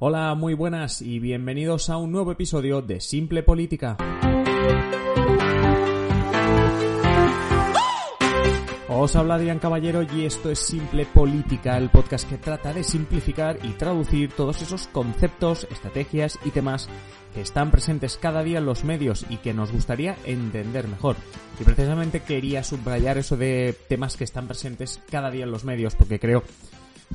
Hola, muy buenas y bienvenidos a un nuevo episodio de Simple Política. Os habla Adrián Caballero y esto es Simple Política, el podcast que trata de simplificar y traducir todos esos conceptos, estrategias y temas que están presentes cada día en los medios y que nos gustaría entender mejor. Y precisamente quería subrayar eso de temas que están presentes cada día en los medios porque creo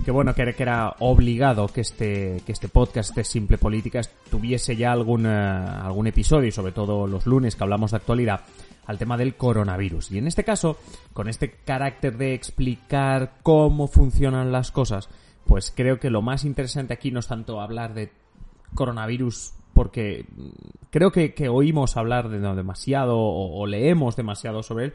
que bueno, que era, obligado que este, que este podcast de Simple Política tuviese ya algún, eh, algún episodio, y sobre todo los lunes que hablamos de actualidad, al tema del coronavirus. Y en este caso, con este carácter de explicar cómo funcionan las cosas, pues creo que lo más interesante aquí no es tanto hablar de coronavirus porque creo que, oímos hablar de demasiado o leemos demasiado sobre él,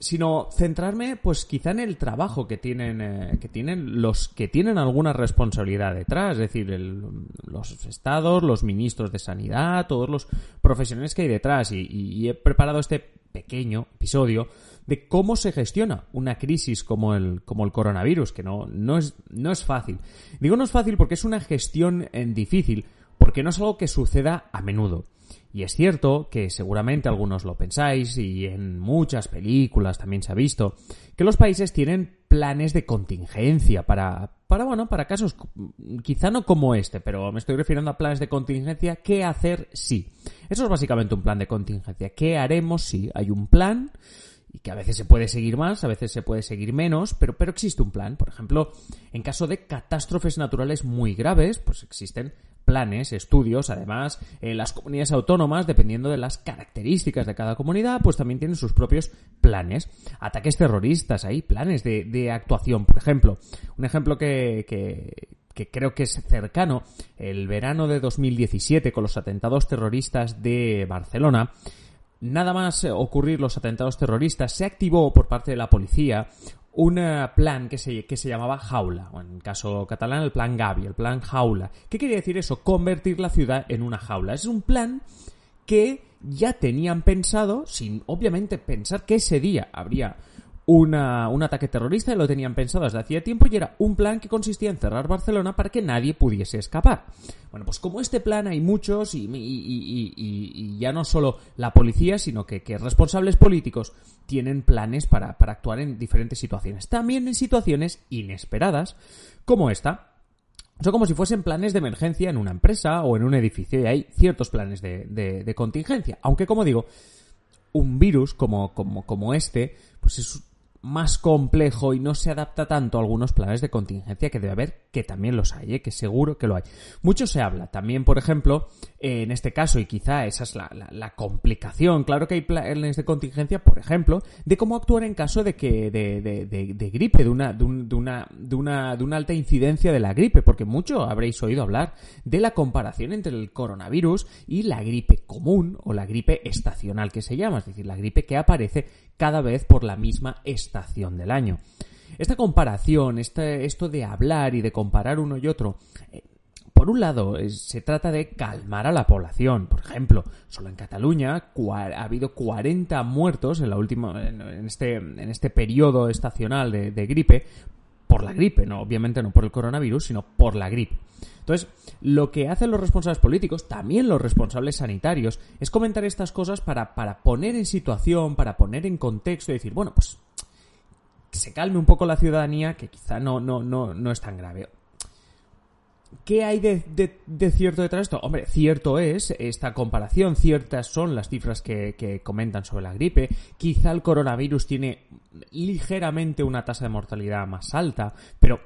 sino centrarme pues quizá en el trabajo que tienen eh, que tienen los que tienen alguna responsabilidad detrás es decir los estados los ministros de sanidad todos los profesionales que hay detrás. Y, he preparado este pequeño episodio de cómo se gestiona una crisis como el como el coronavirus que no no es no es fácil. Digo no es fácil porque es una gestión eh, difícil porque no es algo que suceda a menudo y es cierto que seguramente algunos lo pensáis y en muchas películas también se ha visto que los países tienen planes de contingencia para, para bueno, para casos quizá no como este, pero me estoy refiriendo a planes de contingencia, ¿qué hacer si? Eso es básicamente un plan de contingencia. ¿Qué haremos si hay un plan? y que a veces se puede seguir más, a veces se puede seguir menos, pero, pero existe un plan. Por ejemplo, en caso de catástrofes naturales muy graves, pues existen planes, estudios, además, en las comunidades autónomas, dependiendo de las características de cada comunidad, pues también tienen sus propios planes. Ataques terroristas, hay planes de, actuación, por ejemplo. Un ejemplo que, que, creo que es cercano, el verano de 2017 con los atentados terroristas de Barcelona, nada más ocurrir los atentados terroristas, se activó por parte de la policía un plan que se, que se llamaba Jaula, o en caso catalán el plan Gavi, el plan Jaula. ¿Qué quería decir eso? Convertir la ciudad en una jaula. Es un plan que ya tenían pensado, sin obviamente pensar que ese día habría un ataque terrorista y lo tenían pensado desde hacía tiempo y era un plan que consistía en cerrar Barcelona para que nadie pudiese escapar. Bueno, pues como este plan hay muchos y, ya no solo la policía, sino que, responsables políticos tienen planes para, actuar en diferentes situaciones. También en situaciones inesperadas como esta, son como si fuesen planes de emergencia en una empresa o en un edificio y hay ciertos planes de, contingencia. Aunque, como digo, un virus como, como este, pues es más complejo y no se adapta tanto a algunos planes de contingencia que debe haber, que también los hay, ¿eh? que seguro que lo hay. Mucho se habla también, por ejemplo, en este caso, y quizá esa es la, complicación, claro que hay planes de contingencia, por ejemplo, de cómo actuar en caso de que de, de, gripe, de una, de, una, de, una, de una alta incidencia de la gripe, porque mucho habréis oído hablar de la comparación entre el coronavirus y la gripe común o la gripe estacional que se llama, es decir, la gripe que aparece cada vez por la misma estación del año. Esta comparación, este, esto de hablar y de comparar uno y otro, eh, por un lado, se trata de calmar a la población. Por ejemplo, solo en Cataluña ha habido 40 muertos en, la última, en, este, en este periodo estacional de, gripe por la gripe, no, obviamente no por el coronavirus, sino por la gripe. Entonces, lo que hacen los responsables políticos, también los responsables sanitarios, es comentar estas cosas para, poner en situación, para poner en contexto y decir, bueno, pues se calme un poco la ciudadanía, que quizá no, no, no, no es tan grave. ¿Qué hay de, de, cierto detrás de esto? Hombre, cierto es esta comparación, ciertas son las cifras que, que, comentan sobre la gripe. Quizá el coronavirus tiene ligeramente una tasa de mortalidad más alta, pero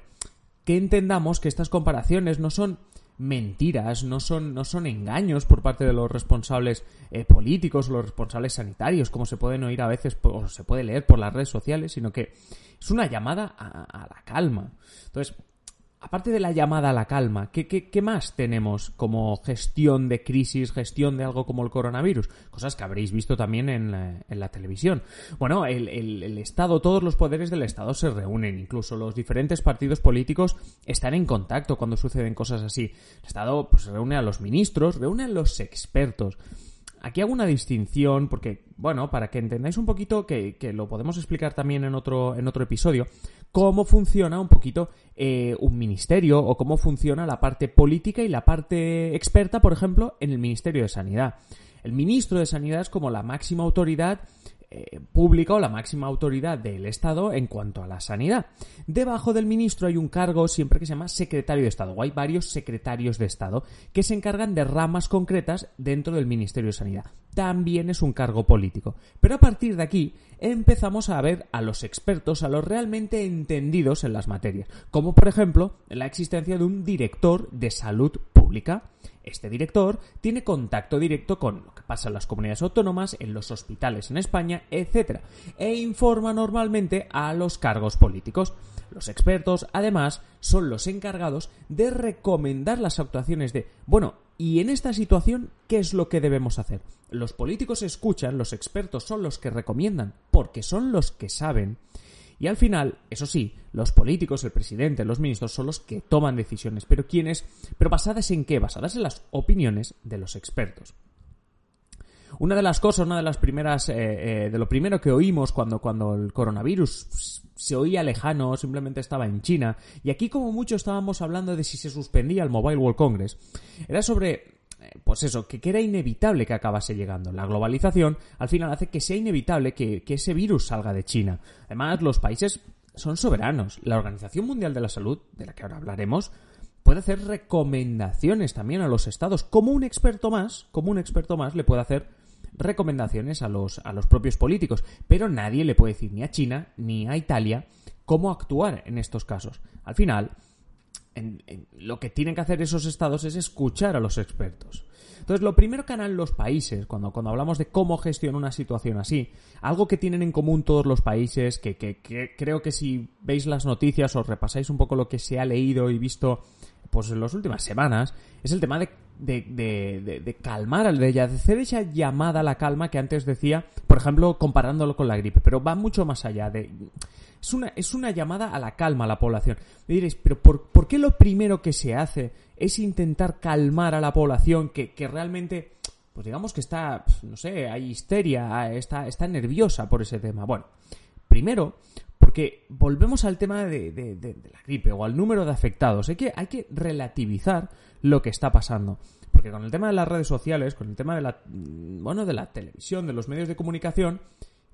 que entendamos que estas comparaciones no son mentiras, no son, no son engaños por parte de los responsables eh, políticos o los responsables sanitarios, como se pueden oír a veces o se puede leer por las redes sociales, sino que es una llamada a, a la calma. Entonces, aparte de la llamada a la calma, ¿qué, más tenemos como gestión de crisis, gestión de algo como el coronavirus? Cosas que habréis visto también en la, televisión. Bueno, el, Estado, todos los poderes del Estado se reúnen, incluso los diferentes partidos políticos están en contacto cuando suceden cosas así. El Estado pues, reúne a los ministros, reúne a los expertos. Aquí hago una distinción porque, bueno, para que entendáis un poquito que, que, lo podemos explicar también en otro, en otro episodio, cómo funciona un poquito eh, un ministerio o cómo funciona la parte política y la parte experta, por ejemplo, en el Ministerio de Sanidad. El ministro de Sanidad es como la máxima autoridad eh, pública o la máxima autoridad del Estado en cuanto a la sanidad. Debajo del ministro hay un cargo siempre que se llama secretario de Estado, o hay varios secretarios de Estado que se encargan de ramas concretas dentro del Ministerio de Sanidad. También es un cargo político. Pero a partir de aquí empezamos a ver a los expertos, a los realmente entendidos en las materias, como por ejemplo la existencia de un director de salud pública. Este director tiene contacto directo con lo que pasa en las comunidades autónomas, en los hospitales en España, etc. E informa normalmente a los cargos políticos. Los expertos, además, son los encargados de recomendar las actuaciones de, bueno, ¿y en esta situación qué es lo que debemos hacer? Los políticos escuchan, los expertos son los que recomiendan, porque son los que saben. Y al final, eso sí, los políticos, el presidente, los ministros son los que toman decisiones, pero quiénes, pero basadas en qué? Basadas en las opiniones de los expertos. Una de las cosas, una de las primeras, eh, eh, de lo primero que oímos cuando, cuando el coronavirus se oía lejano, simplemente estaba en China, y aquí como mucho estábamos hablando de si se suspendía el Mobile World Congress, era sobre pues eso, que, era inevitable que acabase llegando. La globalización al final hace que sea inevitable que, ese virus salga de China. Además, los países son soberanos. La Organización Mundial de la Salud, de la que ahora hablaremos, puede hacer recomendaciones también a los estados. Como un experto más, como un experto más le puede hacer recomendaciones a los, a los propios políticos. Pero nadie le puede decir ni a China ni a Italia cómo actuar en estos casos. Al final, lo que tienen que hacer esos estados es escuchar a los expertos. Entonces, lo primero que harán los países, cuando, cuando hablamos de cómo gestionar una situación así, algo que tienen en común todos los países, que, que, creo que si veis las noticias o repasáis un poco lo que se ha leído y visto pues en las últimas semanas, es el tema de, de, de, de calmar, de hacer esa llamada a la calma que antes decía, por ejemplo, comparándolo con la gripe, pero va mucho más allá de es una, es una llamada a la calma a la población. Me diréis, pero por, qué lo primero que se hace es intentar calmar a la población que, realmente, pues digamos que está, no sé, hay histeria, está, está nerviosa por ese tema? Bueno, primero, porque volvemos al tema de, de, la gripe o al número de afectados. Hay que, hay que relativizar lo que está pasando. Porque con el tema de las redes sociales, con el tema de la, bueno, de la televisión, de los medios de comunicación,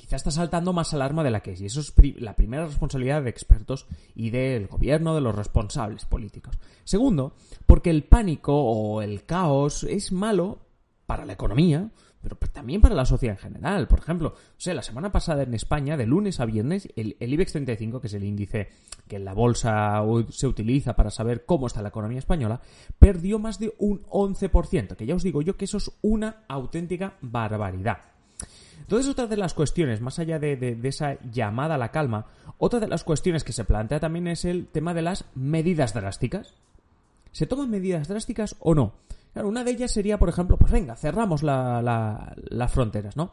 quizá está saltando más alarma de la que es. Y eso es la primera responsabilidad de expertos y del gobierno, de los responsables políticos. Segundo, porque el pánico o el caos es malo para la economía, pero también para la sociedad en general. Por ejemplo, o sea, la semana pasada en España, de lunes a viernes, el, el, IBEX 35, que es el índice que en la bolsa se utiliza para saber cómo está la economía española, perdió más de un 11%, que ya os digo yo que eso es una auténtica barbaridad. Entonces, otra de las cuestiones, más allá de, esa llamada a la calma, otra de las cuestiones que se plantea también es el tema de las medidas drásticas. ¿Se toman medidas drásticas o no? Claro, una de ellas sería, por ejemplo, pues venga, cerramos las fronteras, ¿no?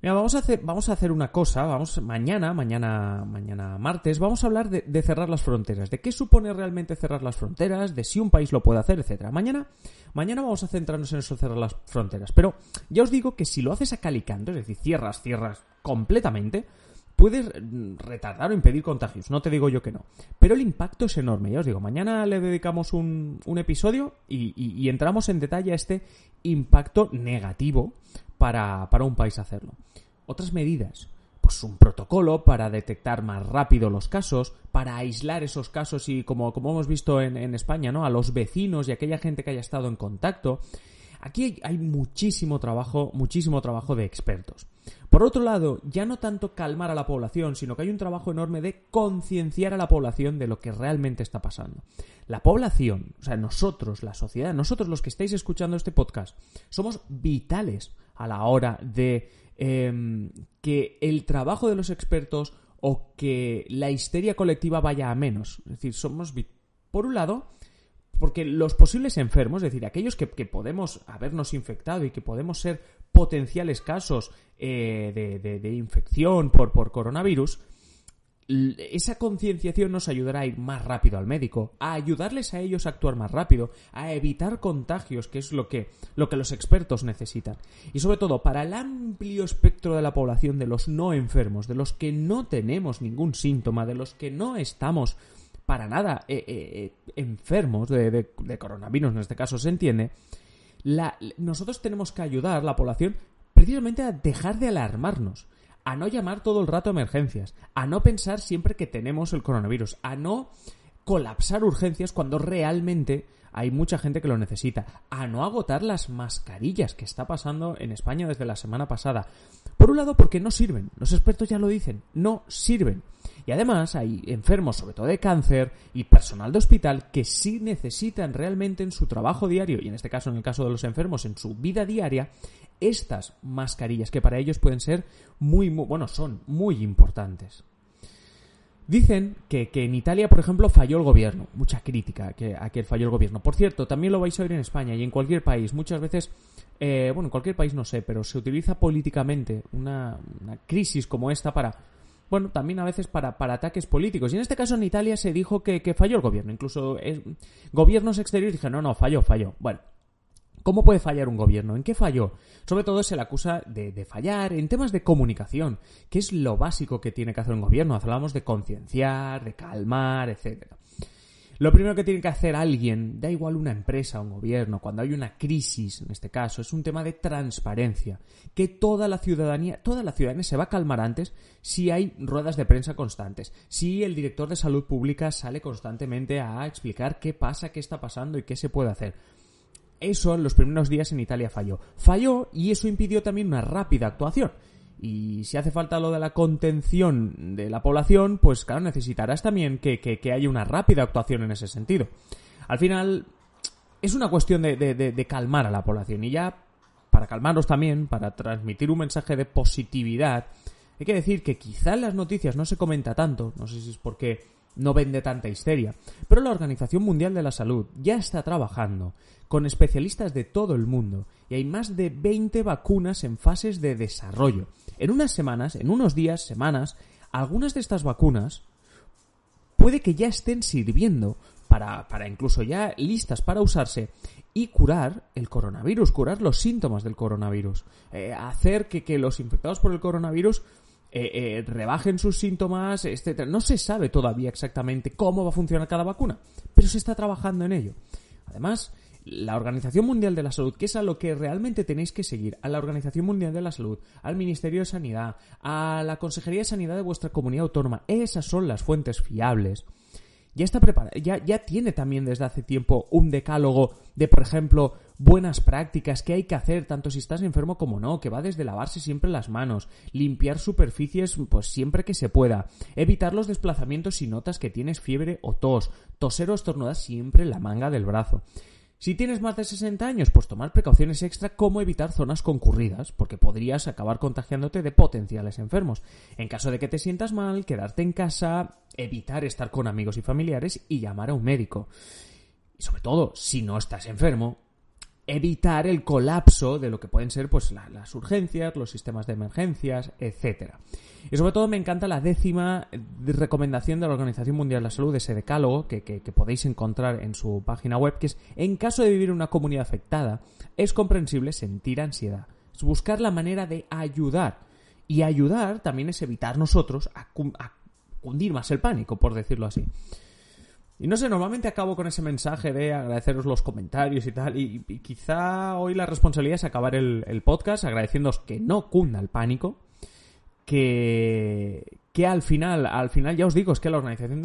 Mira, vamos a hacer, vamos a hacer una cosa, vamos, mañana, mañana, mañana martes, vamos a hablar de, cerrar las fronteras, de qué supone realmente cerrar las fronteras, de si un país lo puede hacer, etcétera. Mañana, mañana vamos a centrarnos en eso, cerrar las fronteras. Pero ya os digo que si lo haces a es decir, cierras, cierras completamente, puedes retardar o impedir contagios, no te digo yo que no. Pero el impacto es enorme, ya os digo, mañana le dedicamos un, episodio y, entramos en detalle a este impacto negativo para, para un país hacerlo. Otras medidas, pues un protocolo para detectar más rápido los casos, para aislar esos casos y como, como hemos visto en, España, ¿no? A los vecinos y aquella gente que haya estado en contacto. Aquí hay muchísimo trabajo, muchísimo trabajo de expertos. Por otro lado, ya no tanto calmar a la población, sino que hay un trabajo enorme de concienciar a la población de lo que realmente está pasando. La población, o sea, nosotros, la sociedad, nosotros los que estáis escuchando este podcast, somos vitales a la hora de em, que el trabajo de los expertos o que la histeria colectiva vaya a menos. Es decir, somos, por un lado, porque los posibles enfermos, es decir, aquellos que, podemos habernos infectado y que podemos ser potenciales casos eh, de, infección por, por coronavirus, esa concienciación nos ayudará a ir más rápido al médico, a ayudarles a ellos a actuar más rápido, a evitar contagios, que es lo que, lo que los expertos necesitan. Y sobre todo, para el amplio espectro de la población, de los no enfermos, de los que no tenemos ningún síntoma, de los que no estamos para nada eh, eh, eh, enfermos de, coronavirus, en este caso se entiende, nosotros tenemos que ayudar a la población precisamente a dejar de alarmarnos a no llamar todo el rato a emergencias, a no pensar siempre que tenemos el coronavirus, a no colapsar urgencias cuando realmente hay mucha gente que lo necesita, a no agotar las mascarillas que está pasando en España desde la semana pasada. Por un lado porque no sirven, los expertos ya lo dicen, no sirven. Y además hay enfermos, sobre todo de cáncer, y personal de hospital que sí necesitan realmente en su trabajo diario, y en este caso, en el caso de los enfermos, en su vida diaria, estas mascarillas que para ellos pueden ser muy, muy bueno, son muy importantes. Dicen que, en Italia, por ejemplo, falló el gobierno. Mucha crítica que, a que falló el gobierno. Por cierto, también lo vais a oír en España y en cualquier país. Muchas veces, eh, bueno, en cualquier país no sé, pero se utiliza políticamente una, crisis como esta para, bueno, también a veces para, para, ataques políticos. Y en este caso en Italia se dijo que, falló el gobierno. Incluso eh, gobiernos exteriores dijeron, no, no, falló, falló. Bueno, ¿Cómo puede fallar un gobierno? ¿En qué falló? Sobre todo se le acusa de, fallar en temas de comunicación, que es lo básico que tiene que hacer un gobierno. Hablamos de concienciar, de calmar, etc. Lo primero que tiene que hacer alguien, da igual una empresa, un gobierno, cuando hay una crisis, en este caso, es un tema de transparencia. Que toda la ciudadanía, toda la ciudadanía se va a calmar antes si hay ruedas de prensa constantes, si el director de salud pública sale constantemente a explicar qué pasa, qué está pasando y qué se puede hacer eso en los primeros días en Italia falló. Falló y eso impidió también una rápida actuación. Y si hace falta lo de la contención de la población, pues claro, necesitarás también que, que, haya una rápida actuación en ese sentido. Al final, es una cuestión de, de, calmar a la población. Y ya, para calmarnos también, para transmitir un mensaje de positividad, hay que decir que quizá en las noticias no se comenta tanto, no sé si es porque no vende tanta histeria, pero la Organización Mundial de la Salud ya está trabajando con especialistas de todo el mundo y hay más de 20 vacunas en fases de desarrollo. En unas semanas, en unos días, semanas, algunas de estas vacunas puede que ya estén sirviendo para, para incluso ya listas para usarse y curar el coronavirus, curar los síntomas del coronavirus, eh, hacer que, que los infectados por el coronavirus eh, eh, rebajen sus síntomas, etc. No se sabe todavía exactamente cómo va a funcionar cada vacuna, pero se está trabajando en ello. Además, la Organización Mundial de la Salud, que es a lo que realmente tenéis que seguir, a la Organización Mundial de la Salud, al Ministerio de Sanidad, a la Consejería de Sanidad de vuestra comunidad autónoma, esas son las fuentes fiables ya está ya, ya tiene también desde hace tiempo un decálogo de, por ejemplo, buenas prácticas, que hay que hacer tanto si estás enfermo como no, que va desde lavarse siempre las manos, limpiar superficies pues siempre que se pueda, evitar los desplazamientos si notas que tienes fiebre o tos, toser o estornudar siempre la manga del brazo. Si tienes más de 60 años, pues tomar precauciones extra como evitar zonas concurridas, porque podrías acabar contagiándote de potenciales enfermos. En caso de que te sientas mal, quedarte en casa, evitar estar con amigos y familiares y llamar a un médico. Y sobre todo, si no estás enfermo, evitar el colapso de lo que pueden ser pues las urgencias, los sistemas de emergencias, etcétera. Y sobre todo me encanta la décima recomendación de la Organización Mundial de la Salud, ese decálogo que, que, podéis encontrar en su página web, que es en caso de vivir en una comunidad afectada, es comprensible sentir ansiedad. Es buscar la manera de ayudar. Y ayudar también es evitar nosotros a, a cundir más el pánico, por decirlo así. Y no sé, normalmente acabo con ese mensaje de agradeceros los comentarios y tal. Y, quizá hoy la responsabilidad es acabar el, el podcast agradeciéndoos que no cunda el pánico. Que, que al final, al final ya os digo, es que la Organización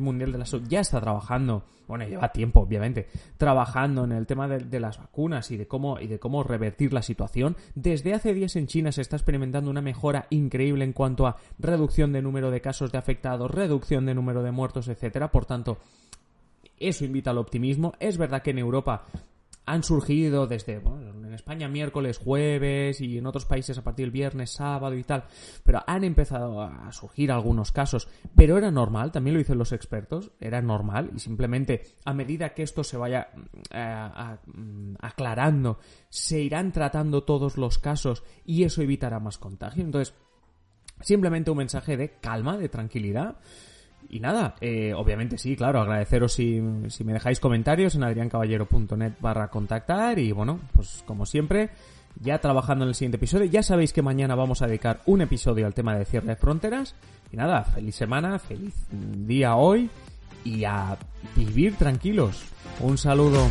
Mundial de la Salud ya está trabajando, bueno, lleva tiempo, obviamente, trabajando en el tema de, de, las vacunas y de cómo y de cómo revertir la situación. Desde hace días en China se está experimentando una mejora increíble en cuanto a reducción de número de casos de afectados, reducción de número de muertos, etcétera. Por tanto, eso invita al optimismo. Es verdad que en Europa han surgido desde, bueno, en España miércoles, jueves y en otros países a partir del viernes, sábado y tal, pero han empezado a surgir algunos casos, pero era normal, también lo dicen los expertos, era normal y simplemente a medida que esto se vaya eh, mm, aclarando, se irán tratando todos los casos y eso evitará más contagio. Entonces, Simplemente un mensaje de calma, de tranquilidad. Y nada, eh, obviamente sí, claro, agradeceros si, si me dejáis comentarios en adriancaballero.net barra contactar y bueno, pues como siempre, ya trabajando en el siguiente episodio. Ya sabéis que mañana vamos a dedicar un episodio al tema de cierre de fronteras. Y nada, feliz semana, feliz día hoy y a vivir tranquilos. Un saludo.